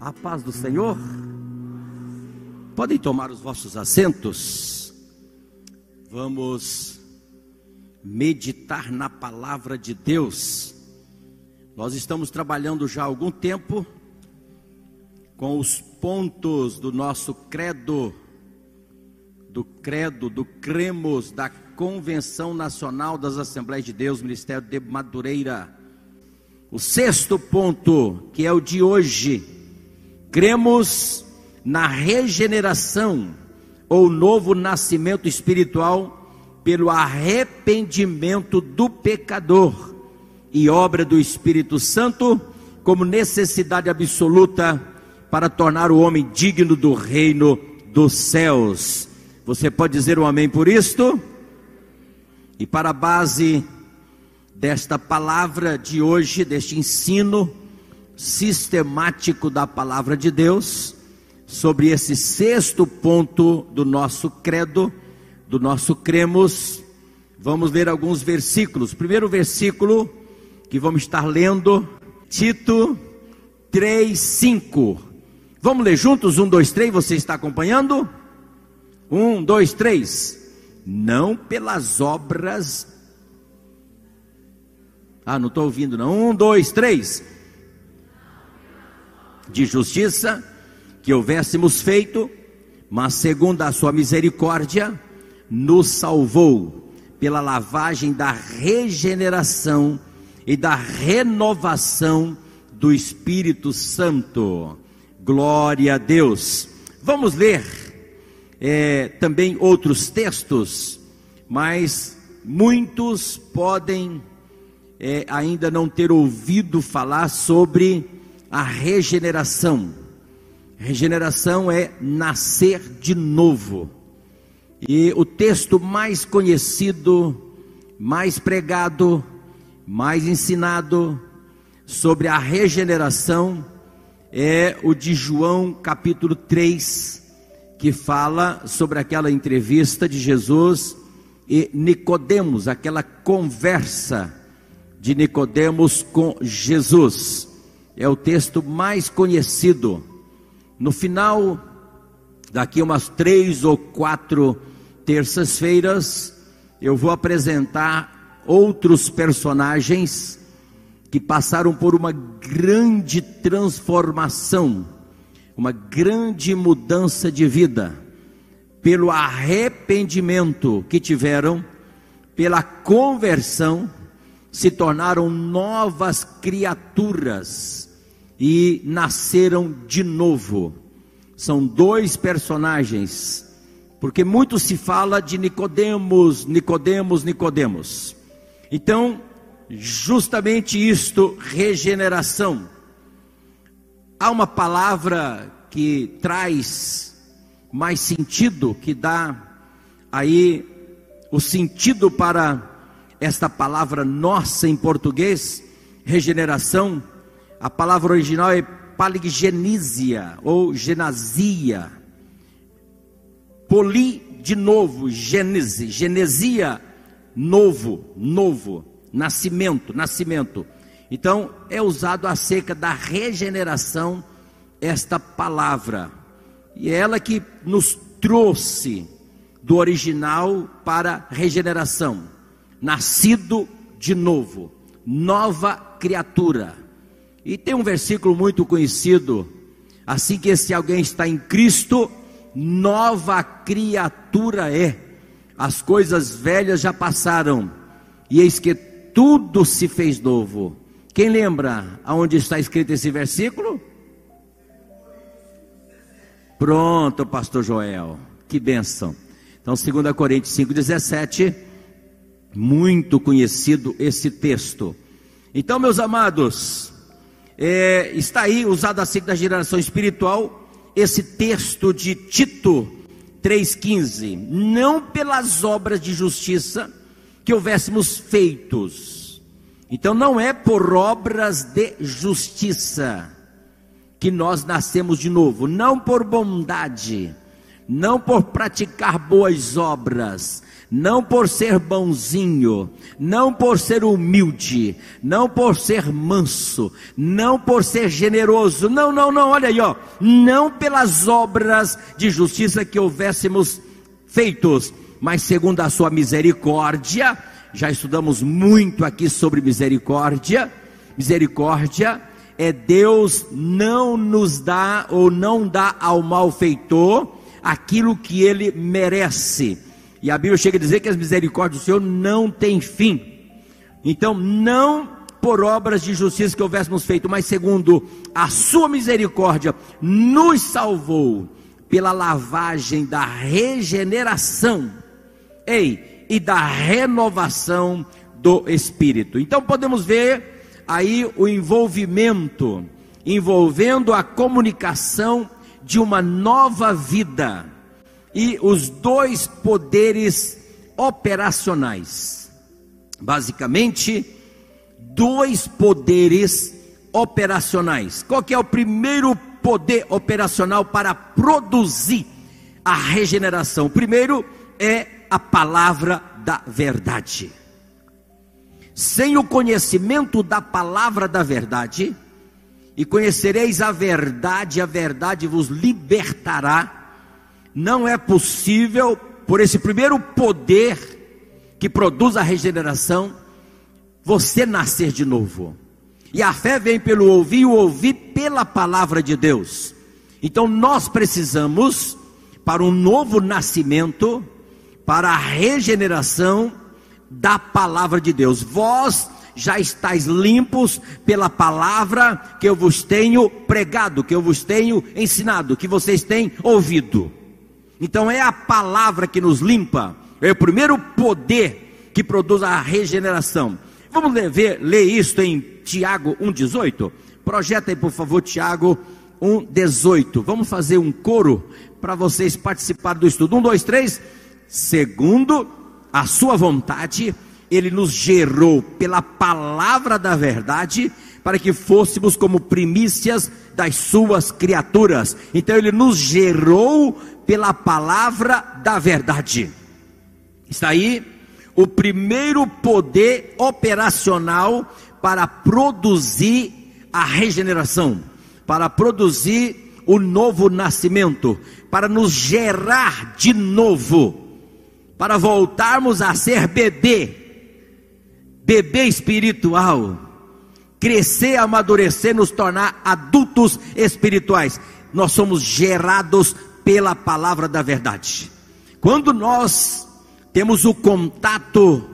A paz do Senhor. Podem tomar os vossos assentos. Vamos meditar na palavra de Deus. Nós estamos trabalhando já há algum tempo com os pontos do nosso credo, do credo, do cremos, da Convenção Nacional das Assembleias de Deus, Ministério de Madureira. O sexto ponto, que é o de hoje, cremos na regeneração ou novo nascimento espiritual pelo arrependimento do pecador e obra do Espírito Santo como necessidade absoluta para tornar o homem digno do reino dos céus. Você pode dizer um amém por isto? E para a base desta palavra de hoje, deste ensino sistemático da palavra de Deus, sobre esse sexto ponto do nosso credo, do nosso cremos, vamos ler alguns versículos. Primeiro versículo que vamos estar lendo, Tito 3, 5. Vamos ler juntos? Um, dois, três. Você está acompanhando? Um, dois, três. Não pelas obras ah, não estou ouvindo não. Um, dois, três. De justiça que houvéssemos feito, mas segundo a sua misericórdia, nos salvou pela lavagem da regeneração e da renovação do Espírito Santo. Glória a Deus. Vamos ler é, também outros textos, mas muitos podem é, ainda não ter ouvido falar sobre a regeneração. Regeneração é nascer de novo. E o texto mais conhecido, mais pregado, mais ensinado sobre a regeneração é o de João capítulo 3, que fala sobre aquela entrevista de Jesus e Nicodemos, aquela conversa de Nicodemos com Jesus. É o texto mais conhecido. No final, daqui umas três ou quatro terças-feiras, eu vou apresentar outros personagens que passaram por uma grande transformação, uma grande mudança de vida, pelo arrependimento que tiveram, pela conversão se tornaram novas criaturas e nasceram de novo. São dois personagens, porque muito se fala de Nicodemos, Nicodemos, Nicodemos. Então, justamente isto, regeneração. Há uma palavra que traz mais sentido, que dá aí o sentido para esta palavra nossa em português, regeneração, a palavra original é paliggenísia ou genasia. Poli de novo, gênese, genesia, novo, novo, nascimento, nascimento. Então é usado acerca da regeneração esta palavra. E é ela que nos trouxe do original para regeneração nascido de novo, nova criatura. E tem um versículo muito conhecido, assim que esse alguém está em Cristo, nova criatura é. As coisas velhas já passaram, e eis que tudo se fez novo. Quem lembra aonde está escrito esse versículo? Pronto, pastor Joel. Que bênção. Então, 2 Coríntios 5,17 muito conhecido esse texto. Então, meus amados, é, está aí usado assim da geração espiritual esse texto de Tito 3,15. Não pelas obras de justiça que houvéssemos feitos. Então, não é por obras de justiça que nós nascemos de novo, não por bondade, não por praticar boas obras, não por ser bonzinho, não por ser humilde, não por ser manso, não por ser generoso, não, não, não, olha aí, ó, não pelas obras de justiça que houvéssemos feitos, mas segundo a sua misericórdia, já estudamos muito aqui sobre misericórdia, misericórdia é Deus não nos dá ou não dá ao malfeitor aquilo que ele merece. E a Bíblia chega a dizer que as misericórdias do Senhor não têm fim. Então, não por obras de justiça que houvéssemos feito, mas segundo a sua misericórdia, nos salvou pela lavagem da regeneração, ei, e da renovação do Espírito. Então podemos ver aí o envolvimento, envolvendo a comunicação de uma nova vida e os dois poderes operacionais. Basicamente, dois poderes operacionais. Qual que é o primeiro poder operacional para produzir a regeneração? O primeiro é a palavra da verdade. Sem o conhecimento da palavra da verdade, e conhecereis a verdade, a verdade vos libertará. Não é possível, por esse primeiro poder que produz a regeneração, você nascer de novo. E a fé vem pelo ouvir o ouvir pela palavra de Deus. Então nós precisamos, para um novo nascimento, para a regeneração da palavra de Deus. Vós já estáis limpos pela palavra que eu vos tenho pregado, que eu vos tenho ensinado, que vocês têm ouvido. Então é a palavra que nos limpa, é o primeiro poder que produz a regeneração. Vamos ler, ler em Tiago 1,18? Projeta aí, por favor, Tiago 1,18. Vamos fazer um coro para vocês participarem do estudo. Um, dois, três. Segundo a sua vontade, ele nos gerou pela palavra da verdade, para que fôssemos como primícias das suas criaturas. Então ele nos gerou pela palavra da verdade. Está aí o primeiro poder operacional para produzir a regeneração, para produzir o novo nascimento, para nos gerar de novo, para voltarmos a ser bebê bebê espiritual, crescer, amadurecer, nos tornar adultos espirituais. Nós somos gerados pela palavra da verdade. Quando nós temos o contato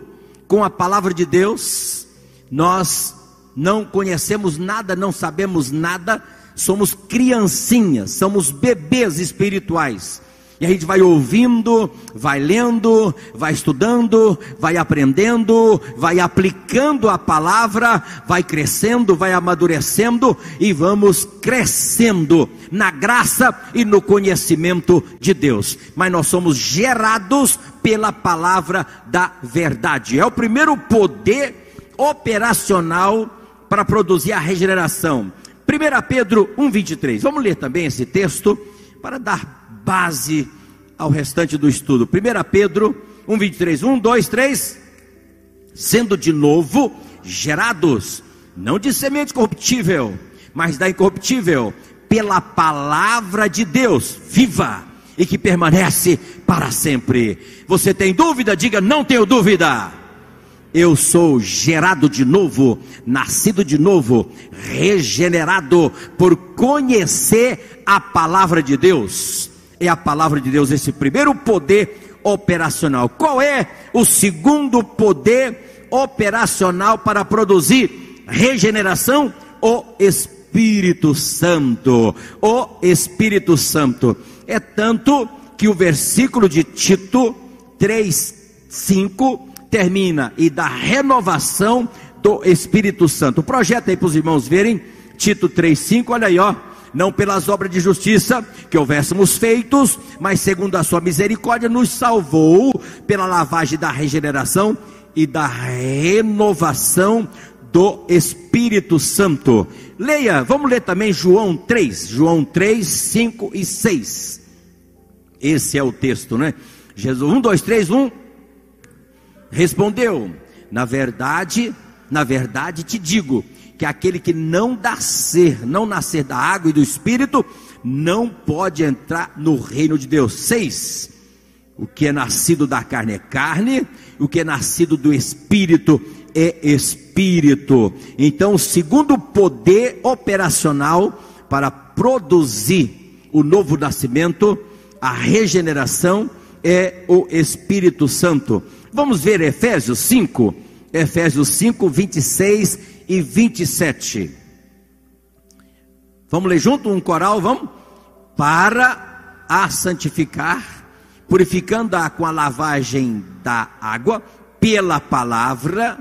com a palavra de Deus, nós não conhecemos nada, não sabemos nada, somos criancinhas, somos bebês espirituais. E a gente vai ouvindo, vai lendo, vai estudando, vai aprendendo, vai aplicando a palavra, vai crescendo, vai amadurecendo e vamos crescendo na graça e no conhecimento de Deus. Mas nós somos gerados pela palavra da verdade. É o primeiro poder operacional para produzir a regeneração. 1 Pedro 1,23. Vamos ler também esse texto para dar base ao restante do estudo. 1 Pedro 1, 23. 1, 2, 3. Sendo de novo gerados, não de semente corruptível, mas da incorruptível, pela palavra de Deus, viva e que permanece para sempre. Você tem dúvida? Diga, não tenho dúvida. Eu sou gerado de novo, nascido de novo, regenerado por conhecer a palavra de Deus é a palavra de Deus, esse primeiro poder operacional. Qual é o segundo poder operacional para produzir regeneração? O Espírito Santo. O Espírito Santo. É tanto que o versículo de Tito 3, 5 termina e da renovação do Espírito Santo. Projeta aí para os irmãos verem, Tito 3,5, olha aí, ó não pelas obras de justiça que houvéssemos feitos, mas segundo a sua misericórdia, nos salvou pela lavagem da regeneração e da renovação do Espírito Santo. Leia, vamos ler também João 3, João 3, 5 e 6. Esse é o texto, né? Jesus, 1, 2, 3, 1. respondeu: Na verdade, na verdade te digo que aquele que não nascer, não nascer da água e do espírito, não pode entrar no reino de Deus. Seis. O que é nascido da carne é carne, o que é nascido do espírito é espírito. Então, o segundo poder operacional para produzir o novo nascimento, a regeneração, é o Espírito Santo. Vamos ver Efésios 5, Efésios 5, 26 e 27. Vamos ler junto um coral, vamos? Para a santificar, purificando-a com a lavagem da água, pela palavra.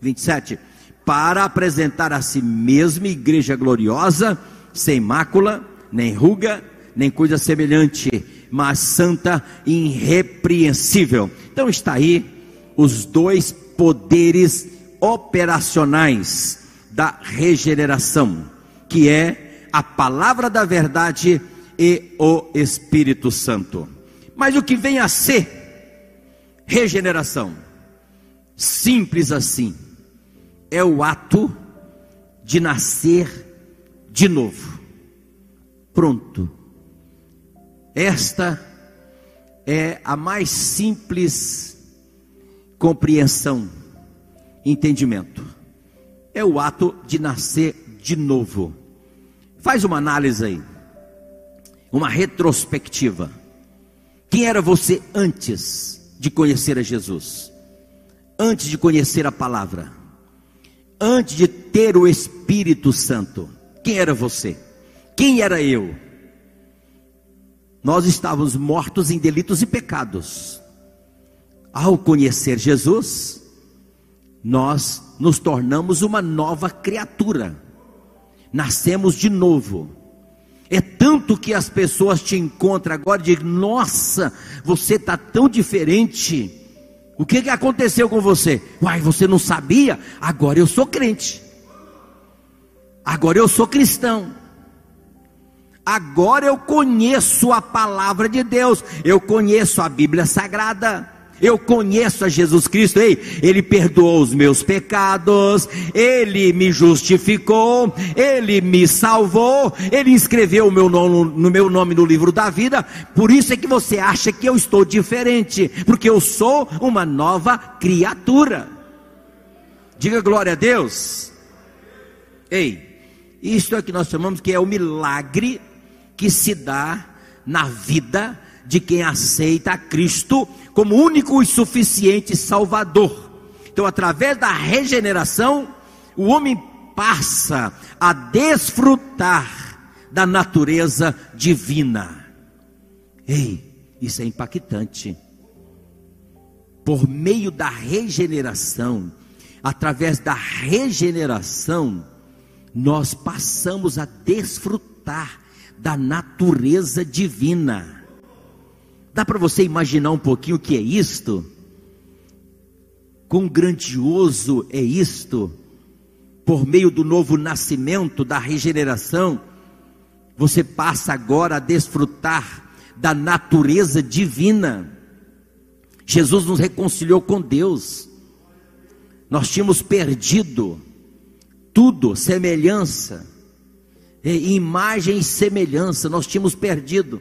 27. Para apresentar a si mesma igreja gloriosa, sem mácula, nem ruga, nem coisa semelhante, mas santa e irrepreensível. Então está aí os dois poderes operacionais da regeneração, que é a palavra da verdade e o Espírito Santo. Mas o que vem a ser regeneração? Simples assim. É o ato de nascer de novo. Pronto. Esta é a mais simples compreensão, entendimento. É o ato de nascer de novo. Faz uma análise aí, uma retrospectiva. Quem era você antes de conhecer a Jesus? Antes de conhecer a palavra? Antes de ter o Espírito Santo? Quem era você? Quem era eu? nós estávamos mortos em delitos e pecados. Ao conhecer Jesus, nós nos tornamos uma nova criatura, nascemos de novo. É tanto que as pessoas te encontram agora e dizem: Nossa, você está tão diferente. O que, que aconteceu com você? Uai, você não sabia? Agora eu sou crente. Agora eu sou cristão. Agora eu conheço a palavra de Deus, eu conheço a Bíblia Sagrada. Eu conheço a Jesus Cristo, ei, Ele perdoou os meus pecados, Ele me justificou, Ele me salvou, Ele escreveu o meu nome, no meu nome no livro da vida. Por isso é que você acha que eu estou diferente, porque eu sou uma nova criatura. Diga glória a Deus. Ei, isto é que nós chamamos que é o milagre que se dá na vida de quem aceita a Cristo como único e suficiente Salvador. Então, através da regeneração, o homem passa a desfrutar da natureza divina. Ei, isso é impactante. Por meio da regeneração, através da regeneração, nós passamos a desfrutar da natureza divina. Dá para você imaginar um pouquinho o que é isto? Quão grandioso é isto? Por meio do novo nascimento, da regeneração, você passa agora a desfrutar da natureza divina. Jesus nos reconciliou com Deus. Nós tínhamos perdido tudo, semelhança imagem e semelhança, nós tínhamos perdido.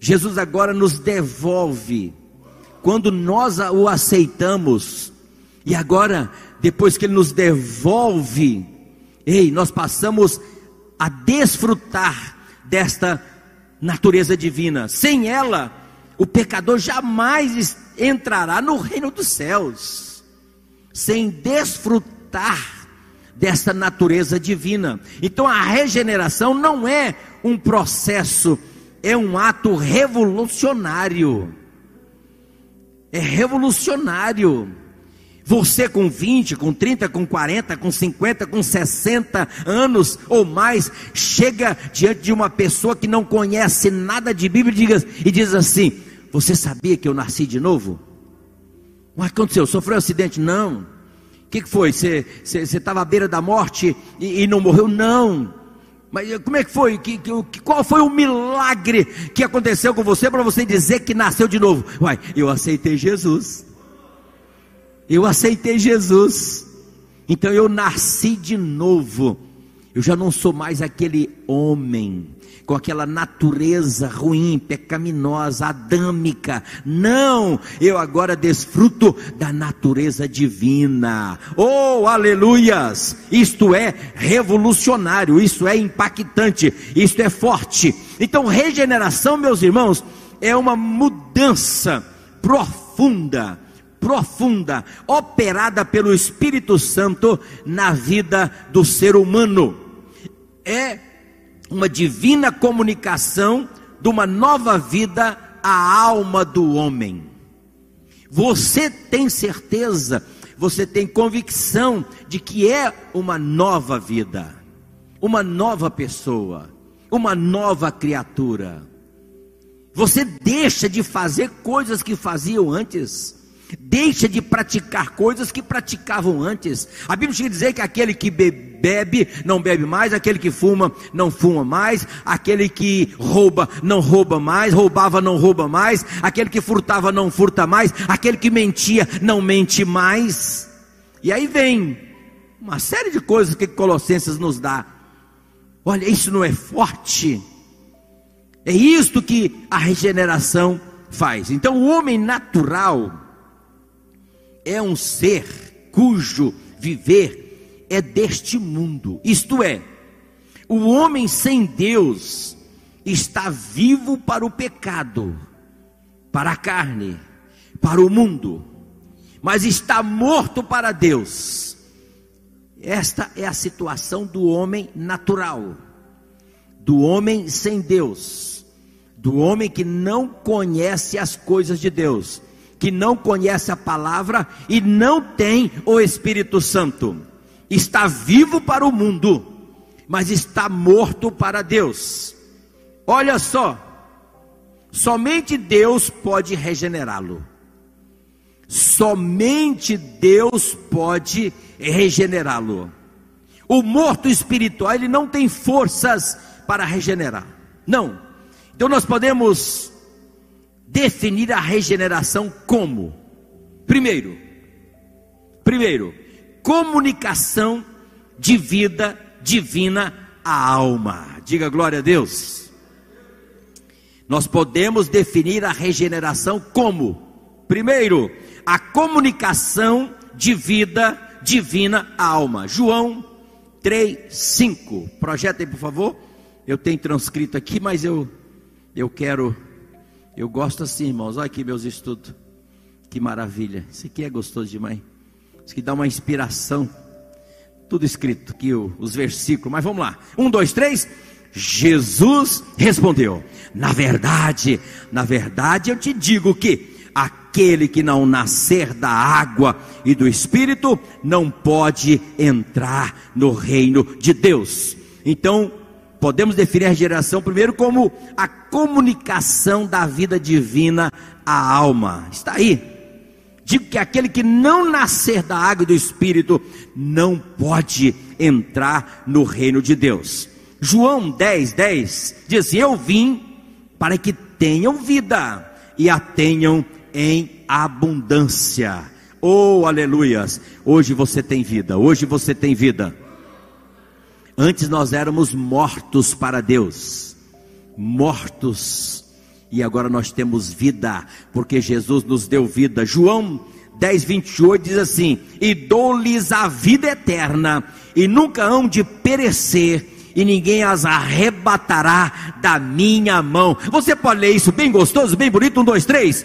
Jesus agora nos devolve. Quando nós o aceitamos, e agora, depois que Ele nos devolve, ei, nós passamos a desfrutar desta natureza divina. Sem ela, o pecador jamais entrará no reino dos céus. Sem desfrutar dessa natureza divina. Então a regeneração não é um processo, é um ato revolucionário. É revolucionário. Você com 20, com 30, com 40, com 50, com 60 anos ou mais, chega diante de uma pessoa que não conhece nada de Bíblia e diz, assim: Você sabia que eu nasci de novo? O que aconteceu? Sofreu um acidente? Não. O que, que, foi? Você estava à beira da morte e, e, não morreu? Não. Mas como é que foi? Que, que, qual foi o milagre que aconteceu com você para você dizer que nasceu de novo? Uai, eu aceitei Jesus. Eu aceitei Jesus. Então eu nasci de novo. Eu já não sou mais aquele homem com aquela natureza ruim, pecaminosa, adâmica. Não, eu agora desfruto da natureza divina. Oh, aleluias! Isto é revolucionário, isso é impactante, isto é forte. Então, regeneração, meus irmãos, é uma mudança profunda profunda, operada pelo Espírito Santo na vida do ser humano. É uma divina comunicação de uma nova vida à alma do homem. Você tem certeza, você tem convicção de que é uma nova vida, uma nova pessoa, uma nova criatura. Você deixa de fazer coisas que faziam antes. Deixa de praticar coisas que praticavam antes. A Bíblia chega dizer que aquele que bebe não bebe mais, aquele que fuma não fuma mais, aquele que rouba não rouba mais, roubava não rouba mais, aquele que furtava não furta mais, aquele que mentia não mente mais. E aí vem uma série de coisas que Colossenses nos dá. Olha, isso não é forte. É isto que a regeneração faz. Então, o homem natural é um ser cujo viver é deste mundo. Isto é, o homem sem Deus está vivo para o pecado, para a carne, para o mundo, mas está morto para Deus. Esta é a situação do homem natural, do homem sem Deus, do homem que não conhece as coisas de Deus que não conhece a palavra e não tem o Espírito Santo. Está vivo para o mundo, mas está morto para Deus. Olha só, somente Deus pode regenerá-lo. Somente Deus pode regenerá-lo. O morto espiritual, ele não tem forças para regenerar. Não. Então nós podemos definir a regeneração como? Primeiro, primeiro, comunicação de vida divina à alma. Diga glória a Deus. Nós podemos definir a regeneração como? Primeiro, a comunicação de vida divina à alma. João 3, 5. Projeta aí, por favor. Eu tenho transcrito aqui, mas eu, eu quero eu gosto assim, irmãos. Olha aqui meus estudos. Que maravilha. Isso aqui é gostoso demais. Isso aqui dá uma inspiração. Tudo escrito aqui, os versículos. Mas vamos lá. Um, dois, três. Jesus respondeu: Na verdade, na verdade eu te digo que aquele que não nascer da água e do espírito não pode entrar no reino de Deus. Então, Podemos definir a regeneração primeiro como a comunicação da vida divina à alma. Está aí. Digo que aquele que não nascer da água e do Espírito não pode entrar no reino de Deus. João 10, 10 diz Eu vim para que tenham vida e a tenham em abundância. Oh, aleluias! Hoje você tem vida, hoje você tem vida. Antes nós éramos mortos para Deus, mortos, e agora nós temos vida, porque Jesus nos deu vida. João 10, 28 diz assim: E dou-lhes a vida eterna, e nunca hão de perecer, e ninguém as arrebatará da minha mão. Você pode ler isso bem gostoso, bem bonito? Um, dois, três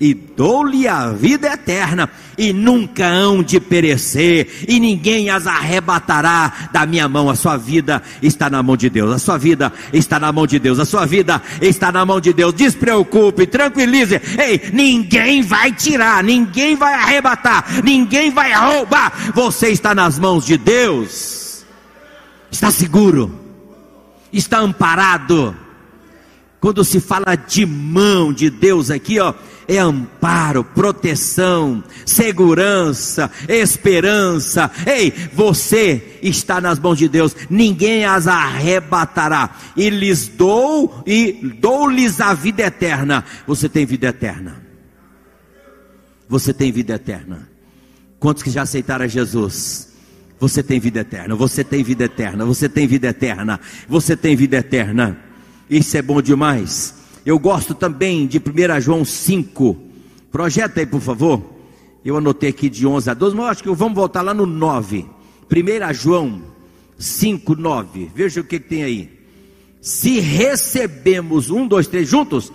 e dou-lhe a vida eterna, e nunca hão de perecer, e ninguém as arrebatará da minha mão. A sua vida está na mão de Deus, a sua vida está na mão de Deus, a sua vida está na mão de Deus. Despreocupe, tranquilize. Ei, ninguém vai tirar, ninguém vai arrebatar, ninguém vai roubar. Você está nas mãos de Deus, está seguro, está amparado. Quando se fala de mão de Deus aqui, ó é amparo, proteção, segurança, esperança. Ei, você está nas mãos de Deus, ninguém as arrebatará. E lhes dou e dou-lhes a vida eterna. Você tem vida eterna. Você tem vida eterna. Quantos que já aceitaram Jesus? Você tem vida eterna, você tem vida eterna, você tem vida eterna, você tem vida eterna. Isso é bom demais. Eu gosto também de 1 João 5. Projeta aí, por favor. Eu anotei aqui de 11 a 12, mas eu acho que vamos voltar lá no 9. 1 João 5, 9. Veja o que, que tem aí. Se recebemos um, dois, três juntos,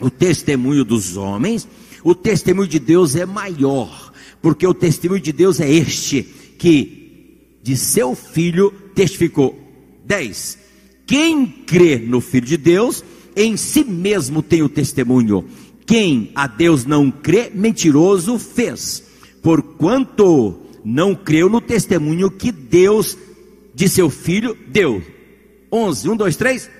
o testemunho dos homens, o testemunho de Deus é maior, porque o testemunho de Deus é este, que de seu filho testificou. 10. Quem crê no Filho de Deus, em si mesmo tem o testemunho. Quem a Deus não crê, mentiroso fez. Porquanto não creu no testemunho que Deus de seu filho deu. 11, 1, 2, 3.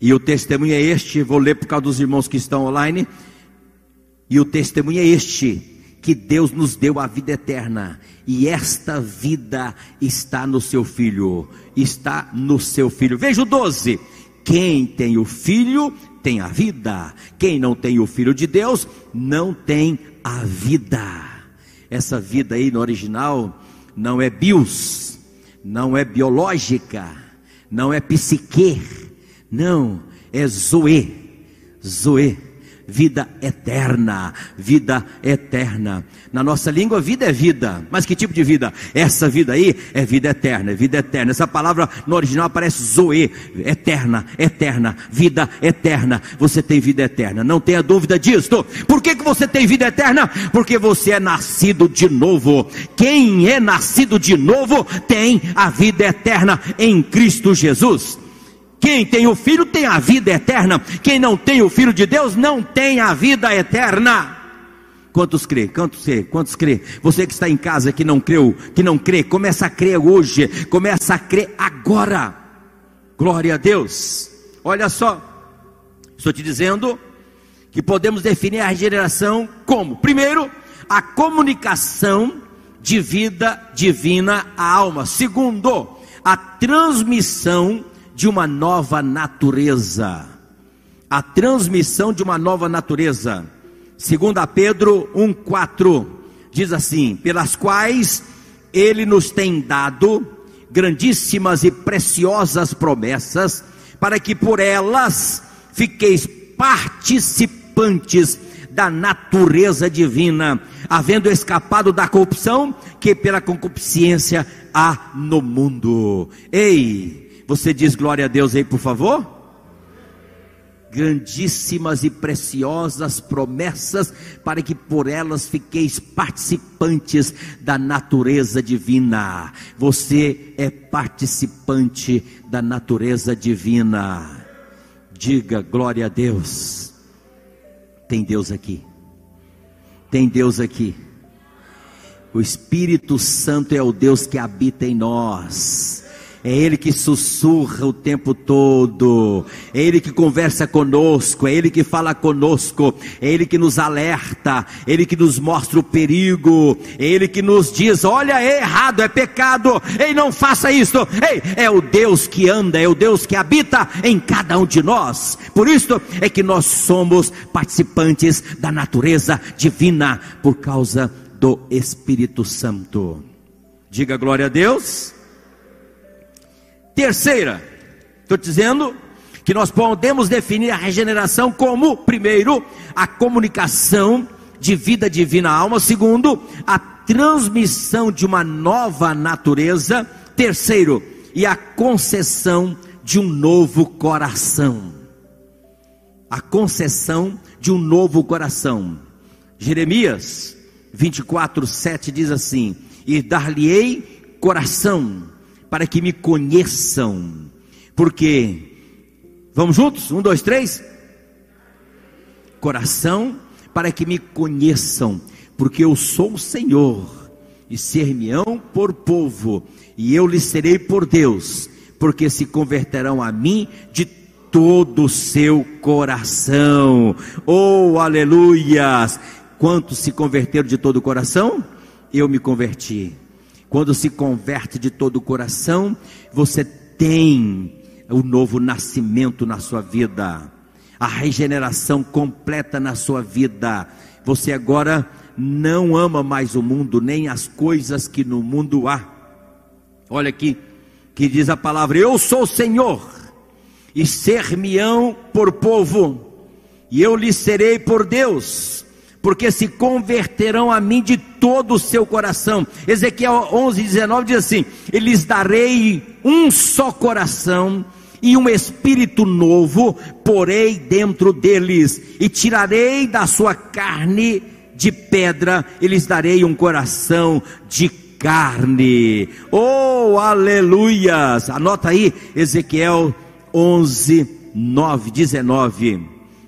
E o testemunho é este, vou ler por causa dos irmãos que estão online. E o testemunho é este: que Deus nos deu a vida eterna, e esta vida está no seu filho, está no seu filho. Veja o 12: quem tem o filho tem a vida, quem não tem o filho de Deus não tem a vida. Essa vida aí no original não é bios, não é biológica, não é psique, não, é zoe, zoe vida eterna, vida eterna. Na nossa língua, vida é vida, mas que tipo de vida? Essa vida aí é vida eterna, é vida eterna. Essa palavra no original aparece zoe, eterna, eterna, vida eterna. Você tem vida eterna, não tenha dúvida disso. Por que, que você tem vida eterna? Porque você é nascido de novo. Quem é nascido de novo tem a vida eterna em Cristo Jesus. Quem tem o filho tem a vida eterna. Quem não tem o filho de Deus não tem a vida eterna. Quantos crê? Quantos crê? Quantos crê? Você que está em casa que não creu, que não crê, começa a crer hoje, começa a crer agora. Glória a Deus. Olha só, estou te dizendo que podemos definir a regeneração como, primeiro, a comunicação de vida divina à alma. Segundo, a transmissão de uma nova natureza. A transmissão de uma nova natureza. Segundo Pedro 1:4 diz assim: pelas quais ele nos tem dado grandíssimas e preciosas promessas, para que por elas fiqueis participantes da natureza divina, havendo escapado da corrupção que pela concupiscência há no mundo. Ei, você diz glória a Deus aí, por favor? Grandíssimas e preciosas promessas, para que por elas fiqueis participantes da natureza divina. Você é participante da natureza divina. Diga glória a Deus. Tem Deus aqui. Tem Deus aqui. O Espírito Santo é o Deus que habita em nós. É Ele que sussurra o tempo todo, é Ele que conversa conosco, é Ele que fala conosco, é Ele que nos alerta, é Ele que nos mostra o perigo, é Ele que nos diz: olha, é errado, é pecado, ei, não faça isso, ei, é o Deus que anda, é o Deus que habita em cada um de nós, por isso é que nós somos participantes da natureza divina, por causa do Espírito Santo. Diga glória a Deus. Terceira, estou dizendo que nós podemos definir a regeneração como, primeiro, a comunicação de vida divina à alma, segundo, a transmissão de uma nova natureza, terceiro, e a concessão de um novo coração. A concessão de um novo coração. Jeremias 24, 7 diz assim: E dar-lhe-ei coração para que me conheçam. Porque, vamos juntos? Um, dois, três. Coração, para que me conheçam, porque eu sou o Senhor, e ser-me-ão por povo, e eu lhes serei por Deus, porque se converterão a mim de todo o seu coração. Oh, aleluias! Quantos se converteram de todo o coração? Eu me converti. Quando se converte de todo o coração, você tem o novo nascimento na sua vida, a regeneração completa na sua vida. Você agora não ama mais o mundo, nem as coisas que no mundo há. Olha aqui, que diz a palavra: Eu sou o Senhor, e ser-me-ão por povo, e eu lhes serei por Deus, porque se converterão a mim de todo o seu coração. Ezequiel 11, 19 diz assim: E lhes darei um só coração, e um espírito novo porei dentro deles, e tirarei da sua carne de pedra, e lhes darei um coração de carne. Oh, aleluias! Anota aí, Ezequiel 11, 9, 19.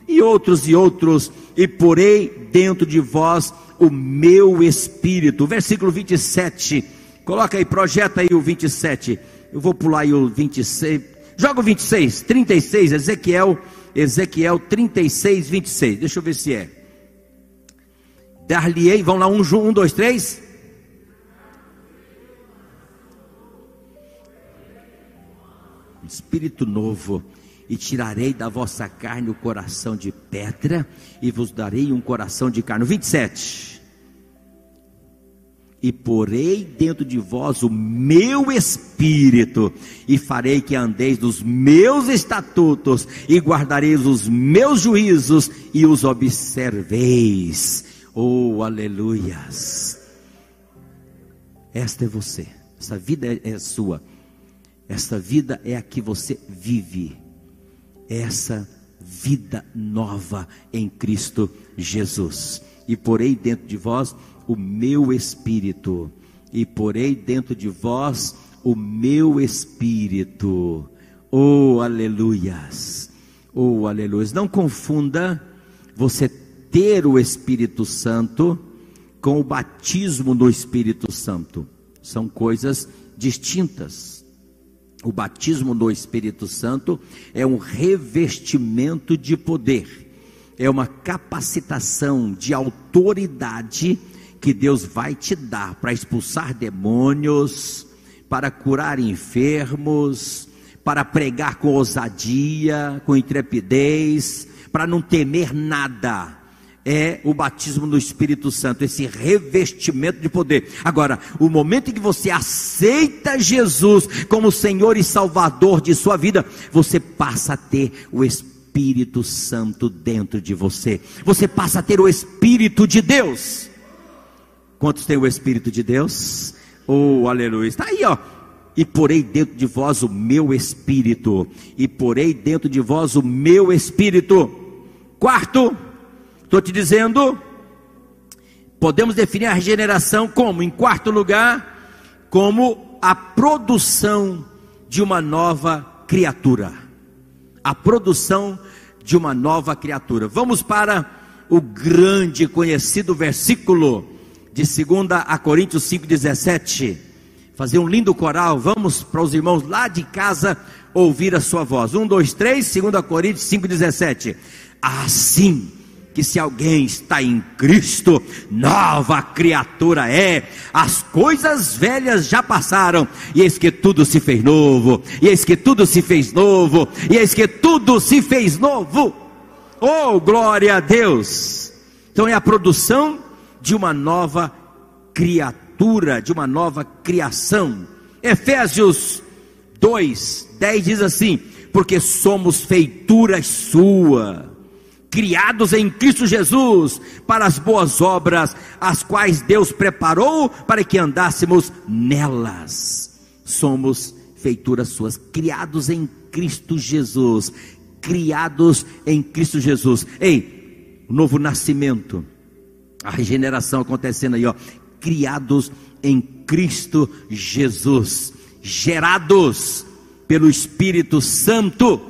E outros e outros, e porei dentro de vós o meu espírito. Versículo 27. Coloca aí, projeta aí o 27. Eu vou pular aí o 26. Joga o 26, 36, Ezequiel, Ezequiel 36, 26. Deixa eu ver se é. Dar-lhe-ei, vão lá, um, um, dois, três. Espírito novo, e tirarei da vossa carne o coração de pedra, e vos darei um coração de carne. 27. E porei dentro de vós o meu espírito, e farei que andeis dos meus estatutos, e guardareis os meus juízos, e os observeis. Oh, aleluias! Esta é você, essa vida é sua. Esta vida é a que você vive. Essa vida nova em Cristo Jesus. E porei dentro de vós o meu espírito. E porei dentro de vós o meu espírito. Oh, aleluias. Oh, aleluias. Não confunda você ter o Espírito Santo com o batismo no Espírito Santo. São coisas distintas. O batismo no Espírito Santo é um revestimento de poder, é uma capacitação de autoridade que Deus vai te dar para expulsar demônios, para curar enfermos, para pregar com ousadia, com intrepidez, para não temer nada é o batismo no Espírito Santo, esse revestimento de poder. Agora, o momento em que você aceita Jesus como Senhor e Salvador de sua vida, você passa a ter o Espírito Santo dentro de você. Você passa a ter o Espírito de Deus. Quantos tem o Espírito de Deus? Oh, aleluia. Está aí, ó. E porei dentro de vós o meu espírito, e porei dentro de vós o meu espírito. Quarto, Estou te dizendo, podemos definir a regeneração como, em quarto lugar, como a produção de uma nova criatura. A produção de uma nova criatura. Vamos para o grande conhecido versículo de 2 a Coríntios 5,17. Fazer um lindo coral. Vamos para os irmãos lá de casa ouvir a sua voz. 1, 2, 3, 2 Coríntios 5,17. Assim que se alguém está em Cristo, nova criatura é. As coisas velhas já passaram, e eis que tudo se fez novo, e eis que tudo se fez novo, e eis que tudo se fez novo. Oh, glória a Deus! Então é a produção de uma nova criatura, de uma nova criação. Efésios 2, 10 diz assim: porque somos feituras sua criados em Cristo Jesus para as boas obras, as quais Deus preparou para que andássemos nelas. Somos feituras suas, criados em Cristo Jesus, criados em Cristo Jesus. Ei, o novo nascimento, a regeneração acontecendo aí, ó, criados em Cristo Jesus, gerados pelo Espírito Santo,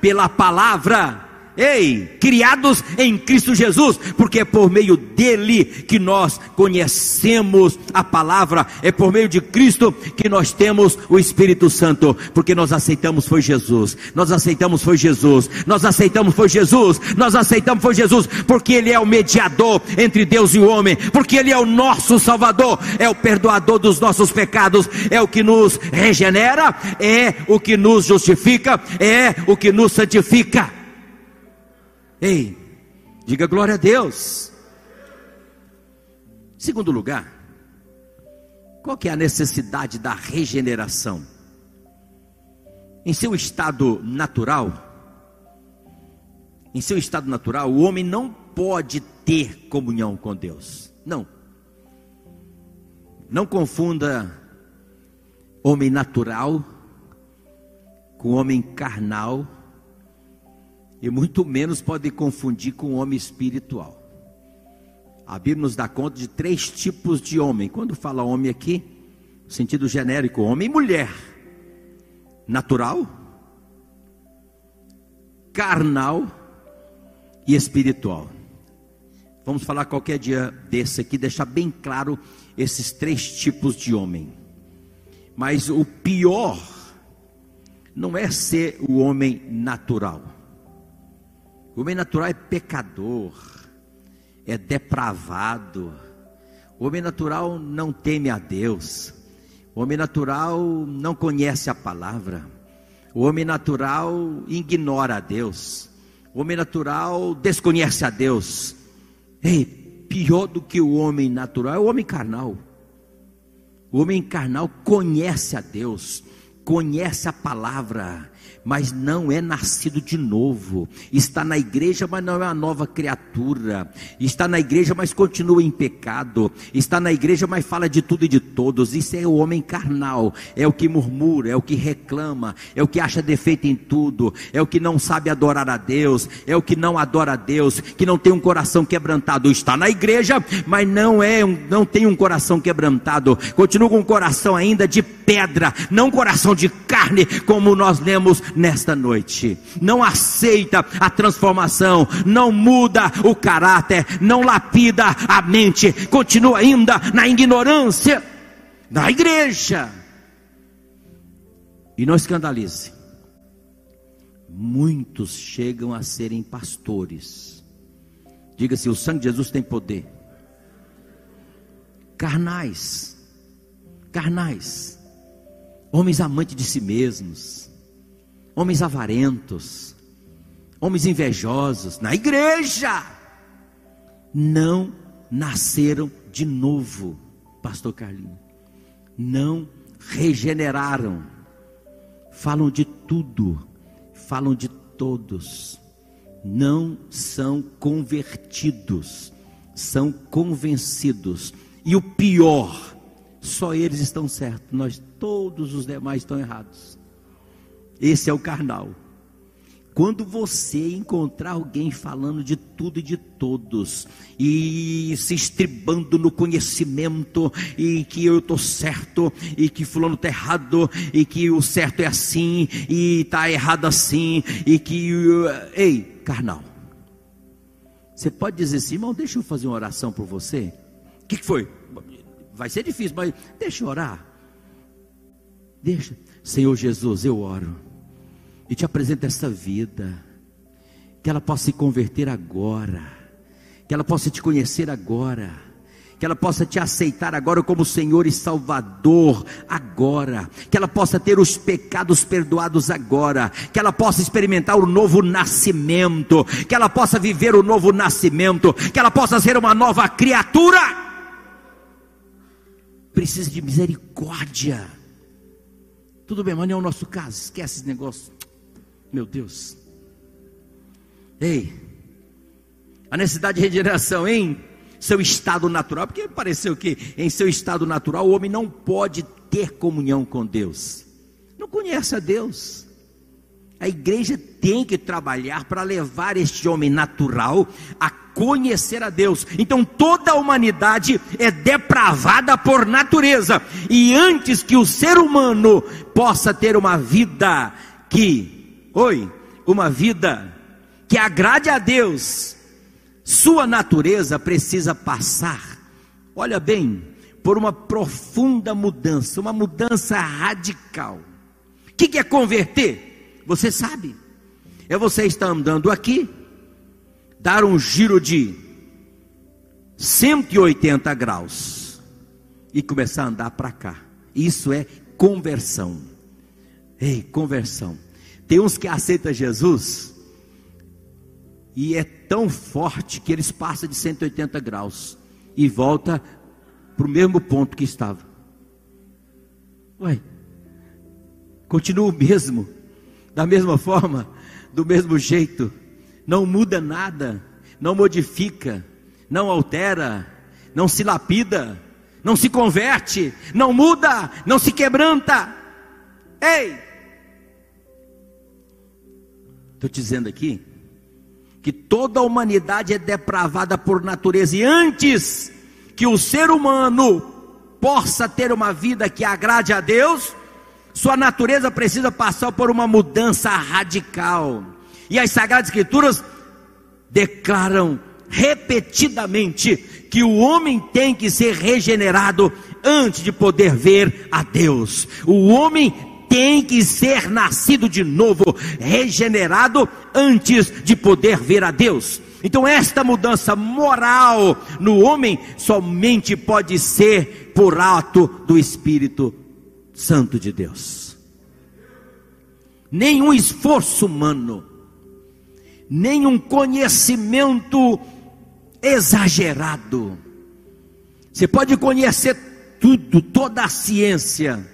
pela palavra Ei, criados em Cristo Jesus, porque é por meio dele que nós conhecemos a palavra, é por meio de Cristo que nós temos o Espírito Santo, porque nós aceitamos foi Jesus, nós aceitamos foi Jesus, nós aceitamos foi Jesus, nós aceitamos foi Jesus, porque ele é o mediador entre Deus e o homem, porque ele é o nosso Salvador, é o perdoador dos nossos pecados, é o que nos regenera, é o que nos justifica, é o que nos santifica. Ei, diga glória a Deus. Segundo lugar, qual que é a necessidade da regeneração? Em seu estado natural, em seu estado natural, o homem não pode ter comunhão com Deus. Não. Não confunda homem natural com homem carnal e muito menos pode confundir com homem espiritual. A Bíblia nos dá conta de três tipos de homem. Quando fala homem aqui, sentido genérico, homem e mulher. Natural, carnal e espiritual. Vamos falar qualquer dia desse aqui, deixar bem claro esses três tipos de homem. Mas o pior não é ser o homem natural. O homem natural é pecador, é depravado. O homem natural não teme a Deus. O homem natural não conhece a palavra. O homem natural ignora a Deus. O homem natural desconhece a Deus. Ei, pior do que o homem natural é o homem carnal. O homem carnal conhece a Deus, conhece a palavra, mas não é nascido de novo. Está na igreja, mas não é uma nova criatura. Está na igreja, mas continua em pecado. Está na igreja, mas fala de tudo e de todos. Isso é o homem carnal. É o que murmura, é o que reclama, é o que acha defeito em tudo, é o que não sabe adorar a Deus, é o que não adora a Deus, que não tem um coração quebrantado. Está na igreja, mas não é, não tem um coração quebrantado. Continua com um coração ainda de pedra, não coração de carne, como nós lemos nesta noite. Não aceita a transformação, não muda o caráter, não lapida a mente, continua ainda na ignorância da igreja. E não escandalize. Muitos chegam a serem pastores. Diga-se, o sangue de Jesus tem poder. Carnais, carnais, homens amantes de si mesmos, homens avarentos, homens invejosos, na igreja, não nasceram de novo, Pastor Carlinhos, não regeneraram, falam de tudo, falam de todos, não são convertidos, são convencidos, e o pior, só eles estão certos, nós todos os demais estão errados. Esse é o carnal. Quando você encontrar alguém falando de tudo e de todos, e se estribando no conhecimento, e que eu estou certo, e que fulano está errado, e que o certo é assim, e está errado assim, e que. Ei, carnal. Você pode dizer assim, irmão, deixa eu fazer uma oração por você. O que, que foi? Vai ser difícil, mas deixa eu orar. Deixa. Senhor Jesus, eu oro e te apresenta essa vida, que ela possa se converter agora, que ela possa te conhecer agora, que ela possa te aceitar agora como Senhor e Salvador agora, que ela possa ter os pecados perdoados agora, que ela possa experimentar o novo nascimento, que ela possa viver o novo nascimento, que ela possa ser uma nova criatura. Precisa de misericórdia. Tudo bem, mas não é o nosso caso, esquece esse negócio. Meu Deus. Ei, a necessidade de regeneração em seu estado natural, porque pareceu que em seu estado natural o homem não pode ter comunhão com Deus, não conhece a Deus. A igreja tem que trabalhar para levar este homem natural a conhecer a Deus. Então toda a humanidade é depravada por natureza, e antes que o ser humano possa ter uma vida que Oi, uma vida que agrade a Deus, sua natureza precisa passar, olha bem, por uma profunda mudança, uma mudança radical. O que é converter? Você sabe, é você estar andando aqui, dar um giro de 180 graus e começar a andar para cá. Isso é conversão. Ei, conversão. Tem uns que aceitam Jesus e é tão forte que eles passam de 180 graus e volta para o mesmo ponto que estava. Ué, continua o mesmo, da mesma forma, do mesmo jeito, não muda nada, não modifica, não altera, não se lapida, não se converte, não muda, não se quebranta. Ei! Estou dizendo aqui que toda a humanidade é depravada por natureza e antes que o ser humano possa ter uma vida que agrade a Deus, sua natureza precisa passar por uma mudança radical. E as Sagradas Escrituras declaram repetidamente que o homem tem que ser regenerado antes de poder ver a Deus. O homem tem que ser nascido de novo, regenerado antes de poder ver a Deus. Então, esta mudança moral no homem somente pode ser por ato do Espírito Santo de Deus. Nenhum esforço humano, nenhum conhecimento exagerado. Você pode conhecer tudo, toda a ciência.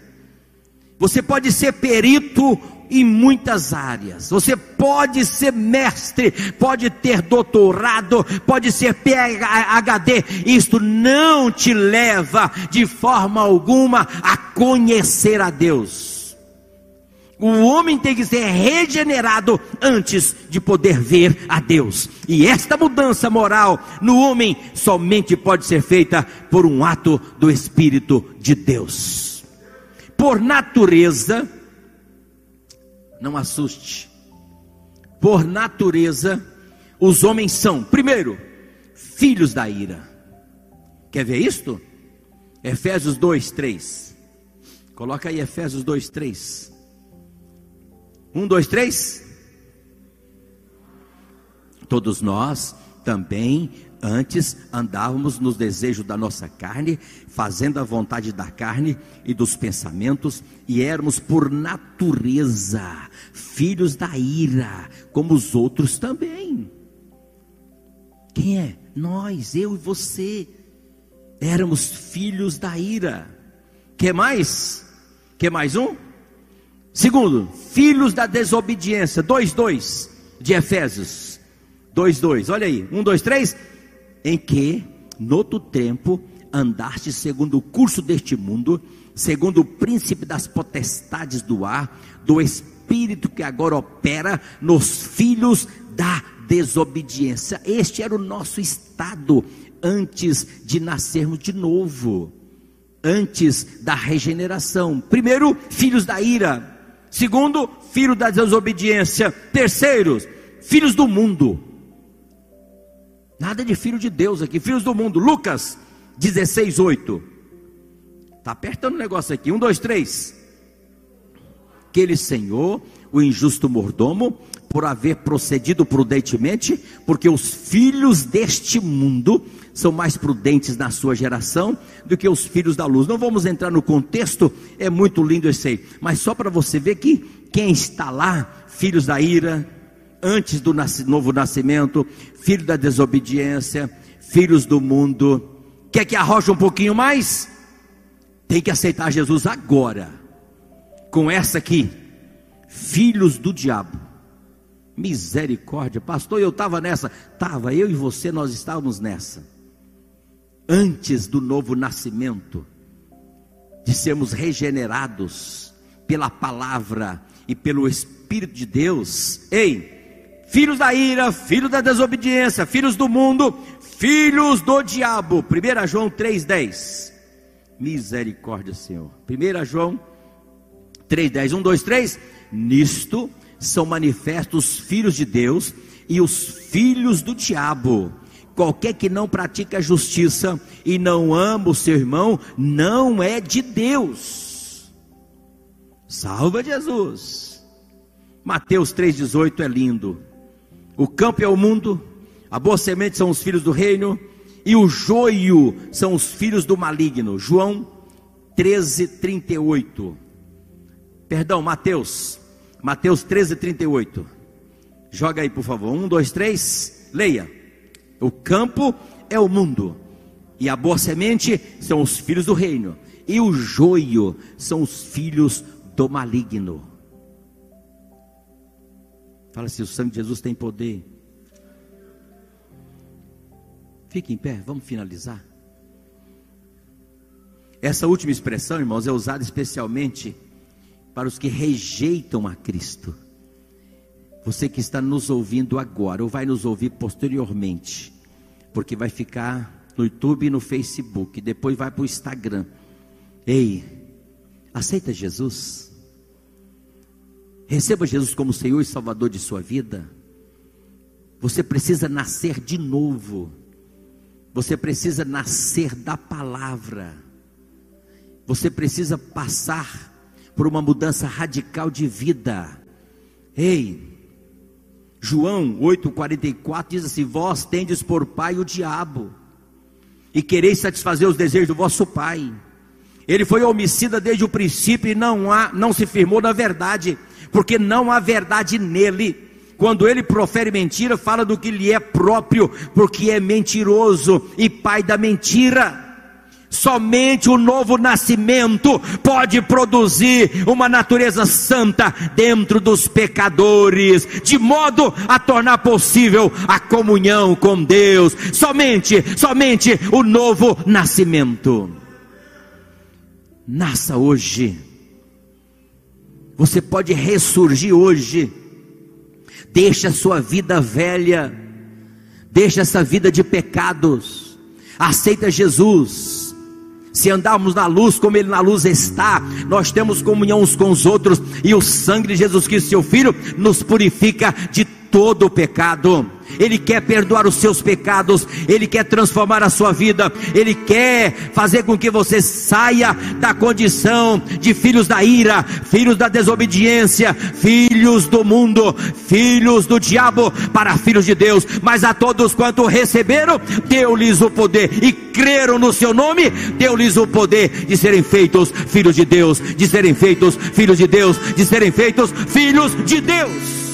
Você pode ser perito em muitas áreas. Você pode ser mestre, pode ter doutorado, pode ser PhD. Isto não te leva de forma alguma a conhecer a Deus. O homem tem que ser regenerado antes de poder ver a Deus. E esta mudança moral no homem somente pode ser feita por um ato do Espírito de Deus. Por natureza, não assuste. Por natureza, os homens são, primeiro, filhos da ira. Quer ver isto? Efésios 2, 3. Coloca aí Efésios 2, 3. Um, dois, três. Todos nós também Antes andávamos nos desejos da nossa carne, fazendo a vontade da carne e dos pensamentos, e éramos por natureza filhos da ira, como os outros também. Quem é? Nós, eu e você. Éramos filhos da ira. Que mais? Que mais um? Segundo, filhos da desobediência. 2:2 de Efésios. 2:2. Olha aí. 1 2 3 em que, no outro tempo, andaste segundo o curso deste mundo, segundo o príncipe das potestades do ar, do espírito que agora opera nos filhos da desobediência. Este era o nosso estado antes de nascermos de novo, antes da regeneração. Primeiro, filhos da ira. Segundo, filhos da desobediência. Terceiro, filhos do mundo. Nada de filho de Deus aqui, filhos do mundo. Lucas 16, 8. Está apertando o negócio aqui. Um, dois, três. Aquele senhor, o injusto mordomo, por haver procedido prudentemente, porque os filhos deste mundo são mais prudentes na sua geração do que os filhos da luz. Não vamos entrar no contexto, é muito lindo esse aí, mas só para você ver que quem está lá, filhos da ira, antes do novo nascimento, filho da desobediência, filhos do mundo. Quer que arroje um pouquinho mais? Tem que aceitar Jesus agora. Com essa aqui, filhos do diabo. Misericórdia, pastor, eu estava nessa. Estava, eu e você, nós estávamos nessa. Antes do novo nascimento, de sermos regenerados pela palavra e pelo Espírito de Deus. Ei, filhos da ira, filhos da desobediência, filhos do mundo, filhos do diabo. 1 João 3,10. Misericórdia, Senhor. 1 João 3,10. 1, 2, 3. Nisto são manifestos os filhos de Deus e os filhos do diabo. Qualquer que não pratica a justiça e não ama o seu irmão, não é de Deus. Salva Jesus. Mateus 3,18 é lindo. O campo é o mundo, a boa semente são os filhos do reino, e o joio são os filhos do maligno. João 13, 38. Perdão, Mateus. Mateus 13, 38. Joga aí, por favor. Um, dois, três. Leia. O campo é o mundo, e a boa semente são os filhos do reino, e o joio são os filhos do maligno. Fala assim, o sangue de Jesus tem poder. Fique em pé, vamos finalizar. Essa última expressão, irmãos, é usada especialmente para os que rejeitam a Cristo. Você que está nos ouvindo agora, ou vai nos ouvir posteriormente, porque vai ficar no YouTube e no Facebook, depois vai para o Instagram. Ei, aceita Jesus? Receba Jesus como Senhor e Salvador de sua vida. Você precisa nascer de novo. Você precisa nascer da palavra. Você precisa passar por uma mudança radical de vida. Ei, João 8,44 diz assim: Vós tendes por pai o diabo, e quereis satisfazer os desejos do vosso pai. Ele foi homicida desde o princípio e não, há, não se firmou na verdade, porque não há verdade nele. Quando ele profere mentira, fala do que lhe é próprio, porque é mentiroso e pai da mentira. Somente o novo nascimento pode produzir uma natureza santa dentro dos pecadores, de modo a tornar possível a comunhão com Deus. Somente, somente o novo nascimento. Nasça hoje. Você pode ressurgir hoje. Deixa a sua vida velha. Deixa essa vida de pecados. Aceita Jesus se andarmos na luz como Ele na luz está, nós temos comunhão uns com os outros, e o sangue de Jesus Cristo, seu Filho, nos purifica de todo o pecado. Ele quer perdoar os seus pecados, Ele quer transformar a sua vida, Ele quer fazer com que você saia da condição de filhos da ira, filhos da desobediência, filhos do mundo, filhos do diabo, para filhos de Deus. Mas a todos quanto receberam, deu-lhes o poder e creram no seu nome, deu-lhes o poder de serem feitos filhos de Deus, de serem feitos filhos de Deus, de serem feitos filhos de Deus.